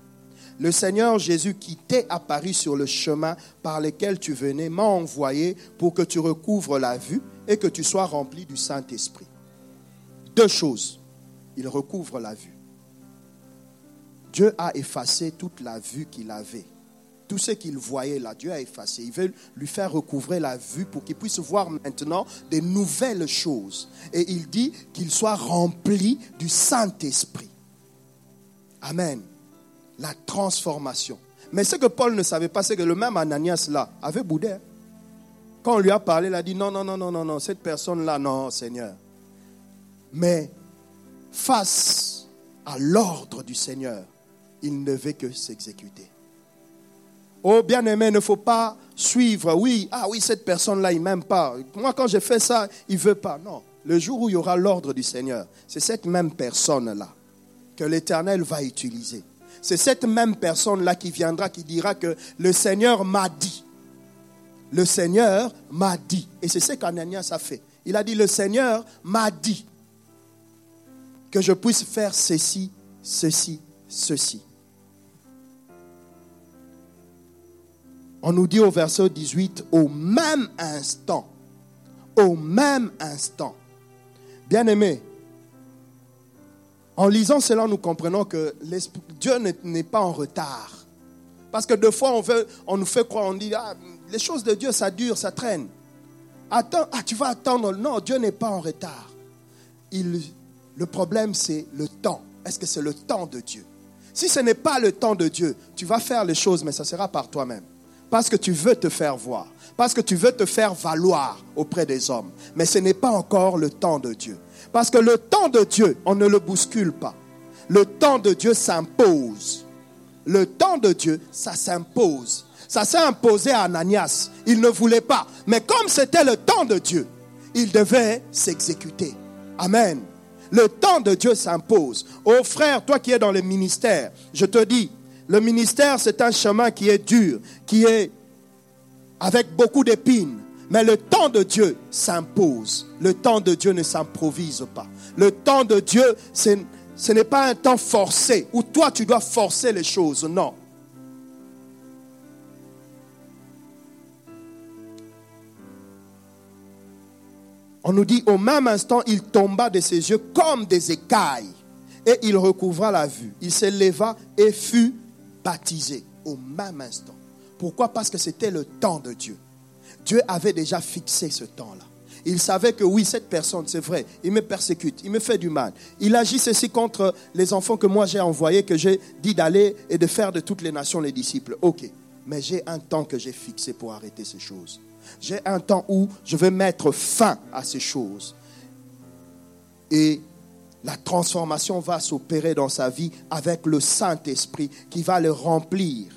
le Seigneur Jésus qui t'est apparu sur le chemin par lequel tu venais m'a envoyé pour que tu recouvres la vue et que tu sois rempli du Saint-Esprit. Deux choses. Il recouvre la vue. Dieu a effacé toute la vue qu'il avait tout ce qu'il voyait là, Dieu a effacé. Il veut lui faire recouvrer la vue pour qu'il puisse voir maintenant des nouvelles choses. Et il dit qu'il soit rempli du Saint-Esprit. Amen. La transformation. Mais ce que Paul ne savait pas, c'est que le même Ananias là avait boudé. Hein. Quand on lui a parlé, il a dit non, non, non, non, non, non, cette personne-là, non, Seigneur. Mais face à l'ordre du Seigneur, il ne veut que s'exécuter. Oh bien-aimé, il ne faut pas suivre. Oui, ah oui, cette personne-là, il m'aime pas. Moi, quand j'ai fait ça, il veut pas. Non. Le jour où il y aura l'ordre du Seigneur, c'est cette même personne-là que l'Éternel va utiliser. C'est cette même personne-là qui viendra, qui dira que le Seigneur m'a dit. Le Seigneur m'a dit. Et c'est ce qu'Ananias a fait. Il a dit, le Seigneur m'a dit que je puisse faire ceci, ceci, ceci. On nous dit au verset 18, au même instant, au même instant. Bien aimé, en lisant cela, nous comprenons que Dieu n'est pas en retard. Parce que deux fois, on nous fait croire, on dit, ah, les choses de Dieu, ça dure, ça traîne. Attends, ah, tu vas attendre. Non, Dieu n'est pas en retard. Il, le problème, c'est le temps. Est-ce que c'est le temps de Dieu? Si ce n'est pas le temps de Dieu, tu vas faire les choses, mais ça sera par toi-même parce que tu veux te faire voir, parce que tu veux te faire valoir auprès des hommes. Mais ce n'est pas encore le temps de Dieu. Parce que le temps de Dieu, on ne le bouscule pas. Le temps de Dieu s'impose. Le temps de Dieu, ça s'impose. Ça s'est imposé à Ananias. Il ne voulait pas. Mais comme c'était le temps de Dieu, il devait s'exécuter. Amen. Le temps de Dieu s'impose. Oh frère, toi qui es dans le ministère, je te dis, le ministère, c'est un chemin qui est dur, qui est avec beaucoup d'épines. Mais le temps de Dieu s'impose. Le temps de Dieu ne s'improvise pas. Le temps de Dieu, ce n'est pas un temps forcé où toi tu dois forcer les choses. Non. On nous dit au même instant, il tomba de ses yeux comme des écailles et il recouvra la vue. Il s'éleva et fut baptisé au même instant. Pourquoi? Parce que c'était le temps de Dieu. Dieu avait déjà fixé ce temps-là. Il savait que oui, cette personne, c'est vrai, il me persécute, il me fait du mal. Il agit ceci contre les enfants que moi j'ai envoyés, que j'ai dit d'aller et de faire de toutes les nations les disciples. Ok, mais j'ai un temps que j'ai fixé pour arrêter ces choses. J'ai un temps où je vais mettre fin à ces choses. Et la transformation va s'opérer dans sa vie avec le Saint-Esprit qui va le remplir.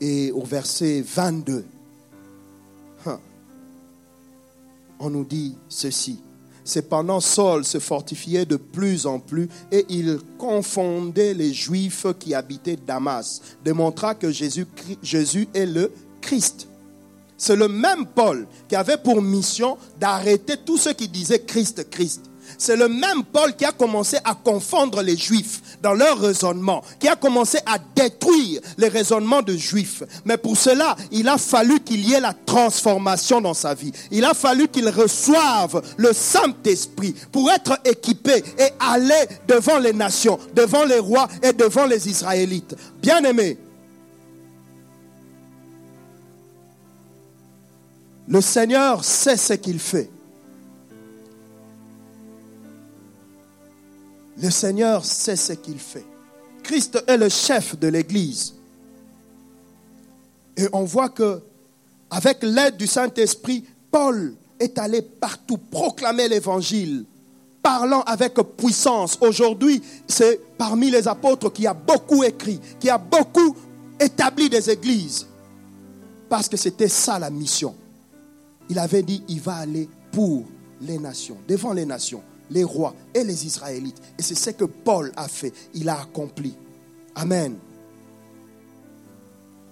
Et au verset 22, hein, on nous dit ceci. Cependant, Saul se fortifiait de plus en plus et il confondait les Juifs qui habitaient Damas, démontra que Jésus, Jésus est le Christ. C'est le même Paul qui avait pour mission d'arrêter tous ceux qui disaient Christ, Christ. C'est le même Paul qui a commencé à confondre les Juifs dans leur raisonnement, qui a commencé à détruire les raisonnements de Juifs. Mais pour cela, il a fallu qu'il y ait la transformation dans sa vie. Il a fallu qu'il reçoive le Saint-Esprit pour être équipé et aller devant les nations, devant les rois et devant les Israélites. bien aimé le Seigneur sait ce qu'il fait. Le Seigneur sait ce qu'il fait. Christ est le chef de l'Église. Et on voit que, avec l'aide du Saint-Esprit, Paul est allé partout proclamer l'Évangile, parlant avec puissance. Aujourd'hui, c'est parmi les apôtres qui a beaucoup écrit, qui a beaucoup établi des églises, parce que c'était ça la mission. Il avait dit, il va aller pour les nations, devant les nations les rois et les Israélites. Et c'est ce que Paul a fait. Il a accompli. Amen.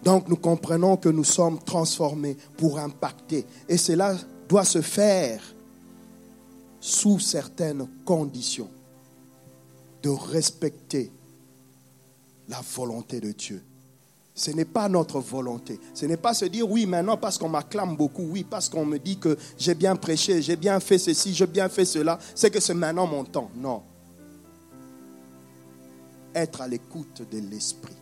Donc nous comprenons que nous sommes transformés pour impacter. Et cela doit se faire sous certaines conditions. De respecter la volonté de Dieu. Ce n'est pas notre volonté. Ce n'est pas se dire oui maintenant parce qu'on m'acclame beaucoup, oui parce qu'on me dit que j'ai bien prêché, j'ai bien fait ceci, j'ai bien fait cela. C'est que c'est maintenant mon temps. Non. Être à l'écoute de l'Esprit.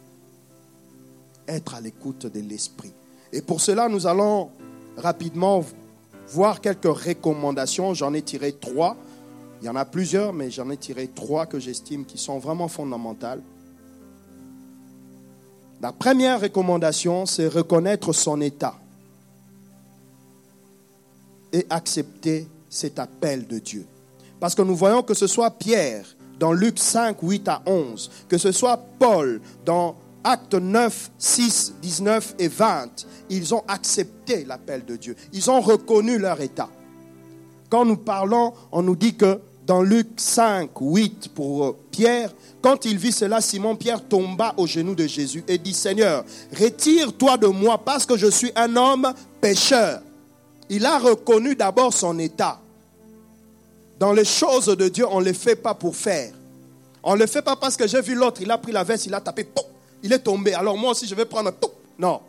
Être à l'écoute de l'Esprit. Et pour cela, nous allons rapidement voir quelques recommandations. J'en ai tiré trois. Il y en a plusieurs, mais j'en ai tiré trois que j'estime qui sont vraiment fondamentales. La première recommandation, c'est reconnaître son état et accepter cet appel de Dieu. Parce que nous voyons que ce soit Pierre dans Luc 5, 8 à 11, que ce soit Paul dans Actes 9, 6, 19 et 20, ils ont accepté l'appel de Dieu. Ils ont reconnu leur état. Quand nous parlons, on nous dit que dans Luc 5, 8 pour Pierre, quand il vit cela, Simon-Pierre tomba aux genoux de Jésus et dit, Seigneur, retire-toi de moi parce que je suis un homme pécheur. Il a reconnu d'abord son état. Dans les choses de Dieu, on ne les fait pas pour faire. On ne le fait pas parce que j'ai vu l'autre, il a pris la veste, il a tapé, il est tombé. Alors moi aussi, je vais prendre, non.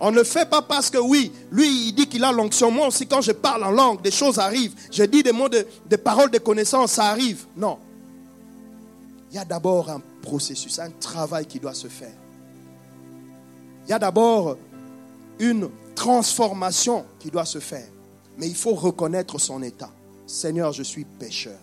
On ne fait pas parce que oui, lui, il dit qu'il a l'onction. Moi aussi, quand je parle en langue, des choses arrivent. Je dis des mots, de, des paroles de connaissance, ça arrive. Non. Il y a d'abord un processus, un travail qui doit se faire. Il y a d'abord une transformation qui doit se faire. Mais il faut reconnaître son état. Seigneur, je suis pécheur.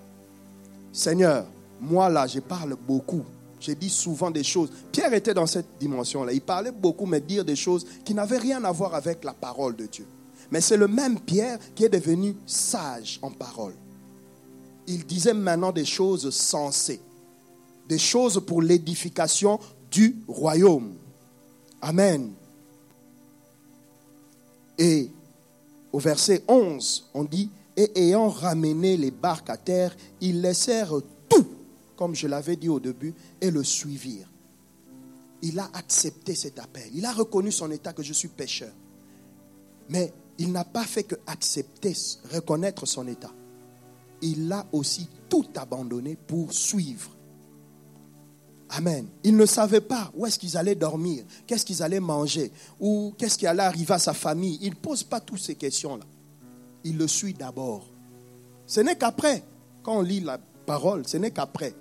Seigneur, moi là, je parle beaucoup. J'ai dit souvent des choses. Pierre était dans cette dimension-là. Il parlait beaucoup, mais dire des choses qui n'avaient rien à voir avec la parole de Dieu. Mais c'est le même Pierre qui est devenu sage en parole. Il disait maintenant des choses sensées, des choses pour l'édification du royaume. Amen. Et au verset 11, on dit, et ayant ramené les barques à terre, ils laissèrent comme je l'avais dit au début, et le suivirent. Il a accepté cet appel. Il a reconnu son état que je suis pécheur. Mais il n'a pas fait que accepter, reconnaître son état. Il a aussi tout abandonné pour suivre. Amen. Il ne savait pas où est-ce qu'ils allaient dormir, qu'est-ce qu'ils allaient manger, ou qu'est-ce qui allait arriver à sa famille. Il ne pose pas toutes ces questions-là. Il le suit d'abord. Ce n'est qu'après, quand on lit la parole, ce n'est qu'après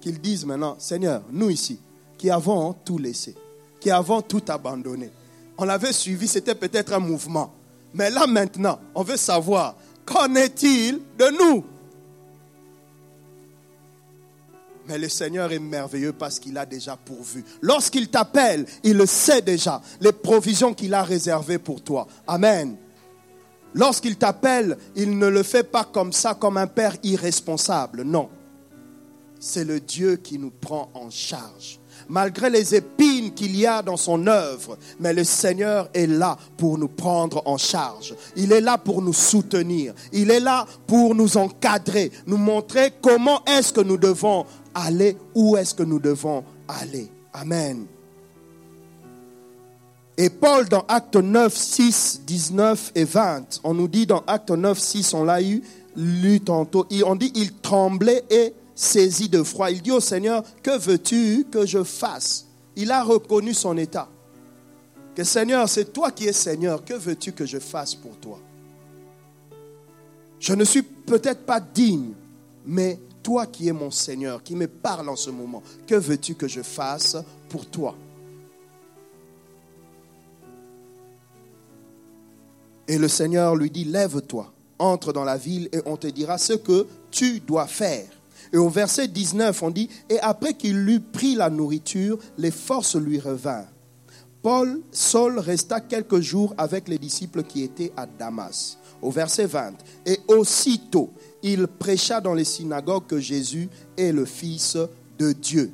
qu'ils disent maintenant, Seigneur, nous ici, qui avons tout laissé, qui avons tout abandonné, on l'avait suivi, c'était peut-être un mouvement. Mais là maintenant, on veut savoir, qu'en est-il de nous? Mais le Seigneur est merveilleux parce qu'il a déjà pourvu. Lorsqu'il t'appelle, il sait déjà, les provisions qu'il a réservées pour toi. Amen. Lorsqu'il t'appelle, il ne le fait pas comme ça, comme un père irresponsable. Non c'est le Dieu qui nous prend en charge. malgré les épines qu'il y a dans son œuvre. Mais le Seigneur est là pour nous prendre en charge. Il est là pour nous soutenir. Il est là pour nous encadrer, nous montrer comment est-ce que nous devons aller, où est-ce que nous devons aller. Amen. Et Paul, dans Acte 9, 6, 19 et 20, on nous dit dans Acte 9, 6, on l'a eu, lu tantôt, on dit il tremblait et saisi de froid. Il dit au Seigneur, que veux-tu que je fasse? Il a reconnu son état. Que Seigneur, c'est toi qui es Seigneur, que veux-tu que je fasse pour toi? Je ne suis peut-être pas digne, mais toi qui es mon Seigneur, qui me parle en ce moment, que veux-tu que je fasse pour toi? Et le Seigneur lui dit, lève-toi, entre dans la ville et on te dira ce que tu dois faire. Et au verset 19, on dit, et après qu'il eut pris la nourriture, les forces lui revinrent. Paul seul resta quelques jours avec les disciples qui étaient à Damas. Au verset 20, et aussitôt, il prêcha dans les synagogues que Jésus est le Fils de Dieu.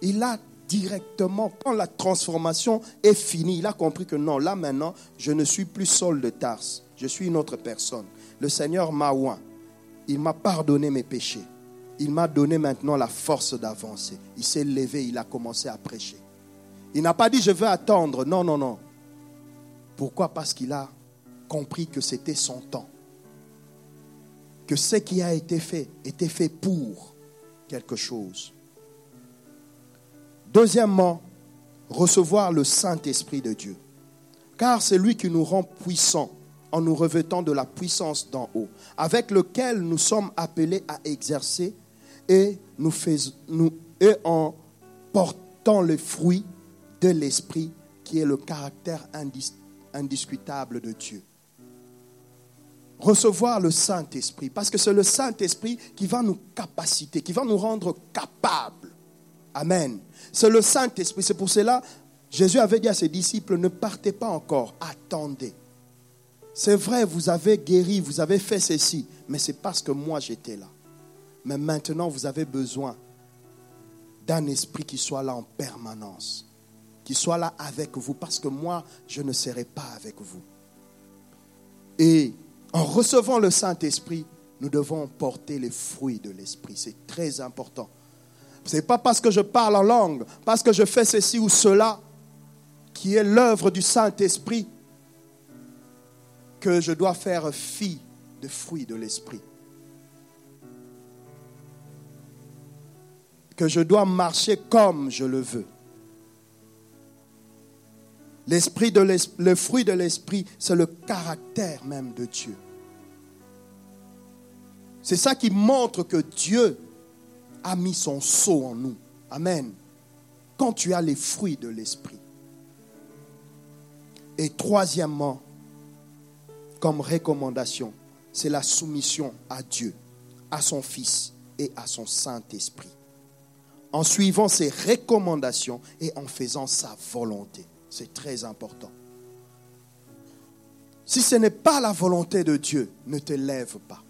Il a directement, quand la transformation est finie, il a compris que non, là maintenant, je ne suis plus Saul de Tarse, je suis une autre personne. Le Seigneur m'a oint, il m'a pardonné mes péchés, il m'a donné maintenant la force d'avancer. Il s'est levé, il a commencé à prêcher. Il n'a pas dit je veux attendre, non, non, non. Pourquoi? Parce qu'il a compris que c'était son temps. Que ce qui a été fait était fait pour quelque chose. Deuxièmement, recevoir le Saint-Esprit de Dieu. Car c'est lui qui nous rend puissants en nous revêtant de la puissance d'en haut, avec lequel nous sommes appelés à exercer et, en portant le fruit de l'Esprit qui est le caractère indiscutable de Dieu. Recevoir le Saint-Esprit, parce que c'est le Saint-Esprit qui va nous capaciter, qui va nous rendre capables. Amen c'est le Saint-Esprit. C'est pour cela, Jésus avait dit à ses disciples, ne partez pas encore, attendez. C'est vrai, vous avez guéri, vous avez fait ceci, mais c'est parce que moi j'étais là. Mais maintenant, vous avez besoin d'un esprit qui soit là en permanence, qui soit là avec vous, parce que moi, je ne serai pas avec vous. Et en recevant le Saint-Esprit, nous devons porter les fruits de l'Esprit. C'est très important. Ce n'est pas parce que je parle en langue, parce que je fais ceci ou cela, qui est l'œuvre du Saint-Esprit, que je dois faire fi de fruits de l'Esprit. Que je dois marcher comme je le veux. L'esprit de le fruit de l'esprit, c'est le caractère même de Dieu. C'est ça qui montre que Dieu a mis son sceau en nous. Amen. Quand tu as les fruits de l'esprit. Et troisièmement, comme recommandation, c'est la soumission à Dieu, à son Fils et à son Saint-Esprit. En suivant ses recommandations et en faisant sa volonté. C'est très important. Si ce n'est pas la volonté de Dieu, ne te lève pas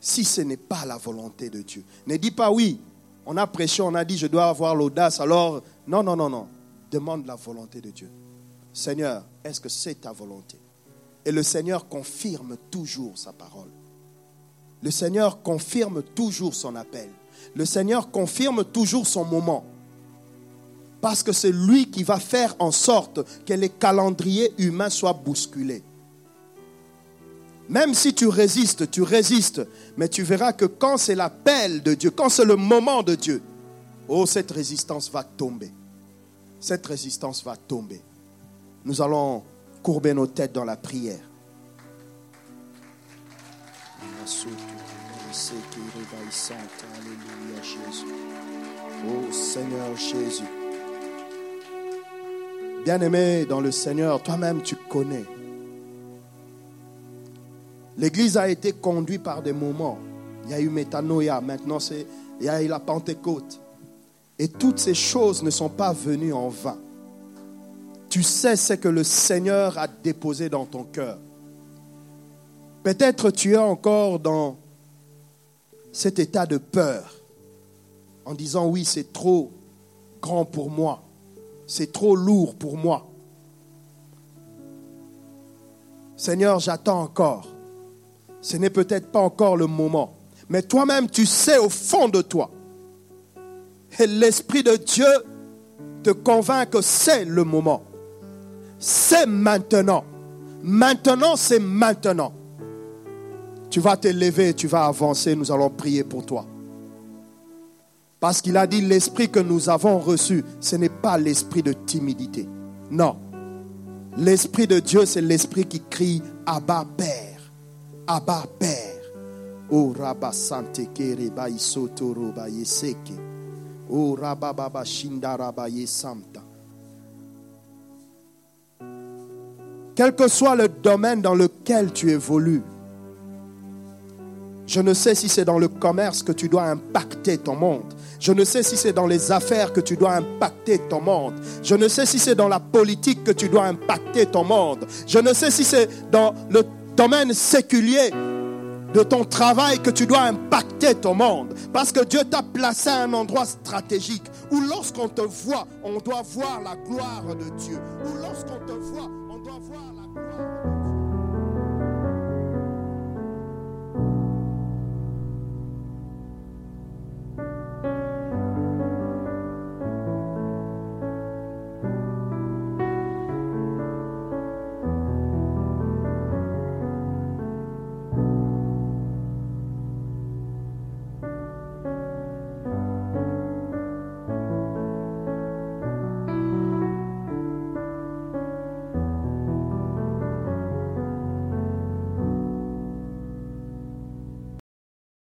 si ce n'est pas la volonté de Dieu. Ne dis pas oui, on a prêché, on a dit je dois avoir l'audace, alors non, non, non, non. Demande la volonté de Dieu. Seigneur, est-ce que c'est ta volonté? Et le Seigneur confirme toujours sa parole. Le Seigneur confirme toujours son appel. Le Seigneur confirme toujours son moment. Parce que c'est lui qui va faire en sorte que les calendriers humains soient bousculés. Même si tu résistes, tu résistes, mais tu verras que quand c'est l'appel de Dieu, quand c'est le moment de Dieu, oh, cette résistance va tomber. Cette résistance va tomber. Nous allons courber nos têtes dans la prière. Jésus. Oh Seigneur Jésus. Bien-aimé dans le Seigneur, toi-même tu connais L'Église a été conduite par des moments. Il y a eu Métanoïa, maintenant c'est, il y a eu la Pentecôte. Et toutes ces choses ne sont pas venues en vain. Tu sais ce que le Seigneur a déposé dans ton cœur. Peut-être tu es encore dans cet état de peur, en disant oui, c'est trop grand pour moi. C'est trop lourd pour moi. Seigneur, j'attends encore. Ce n'est peut-être pas encore le moment. Mais toi-même, tu sais au fond de toi. Et l'Esprit de Dieu te convainc que c'est le moment. C'est maintenant. Maintenant, c'est maintenant. Tu vas t'élever, tu vas avancer, nous allons prier pour toi. Parce qu'il a dit, l'esprit que nous avons reçu, ce n'est pas l'esprit de timidité. Non. L'esprit de Dieu, c'est l'esprit qui crie Abba Père. Abba Père. Oh Rabba. Oh Rabba Baba. Quel que soit le domaine dans lequel tu évolues, je ne sais si c'est dans le commerce que tu dois impacter ton monde. Je ne sais si c'est dans les affaires que tu dois impacter ton monde. Je ne sais si c'est dans la politique que tu dois impacter ton monde. Je ne sais si c'est dans le domaine séculier de ton travail que tu dois impacter ton monde. Parce que Dieu t'a placé à un endroit stratégique où lorsqu'on te voit, on doit voir la gloire de Dieu. Où lorsqu'on te voit, on doit voir la gloire.